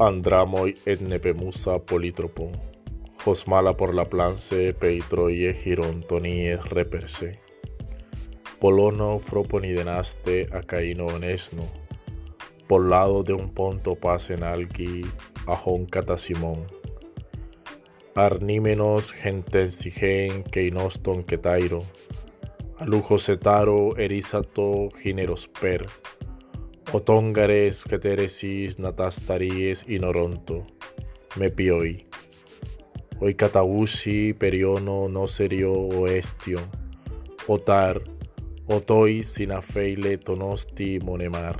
Andramoi et nepemusa politropon, Josmala por la place peitroie girontonie reperse. Polono froponidenaste a caino onesno, por lado de un ponto pasen algi ajon catasimón. Arnímenos gentensigen keinoston ketairo, alujo setaro erisato ginerosper, Otóngares, Keteresis, Natastaries y Noronto, Mepioi. Hoy Catabusi, Periono, Noserio, Oestio, Otar, Otoi, Sinafeile, Tonosti, Monemar.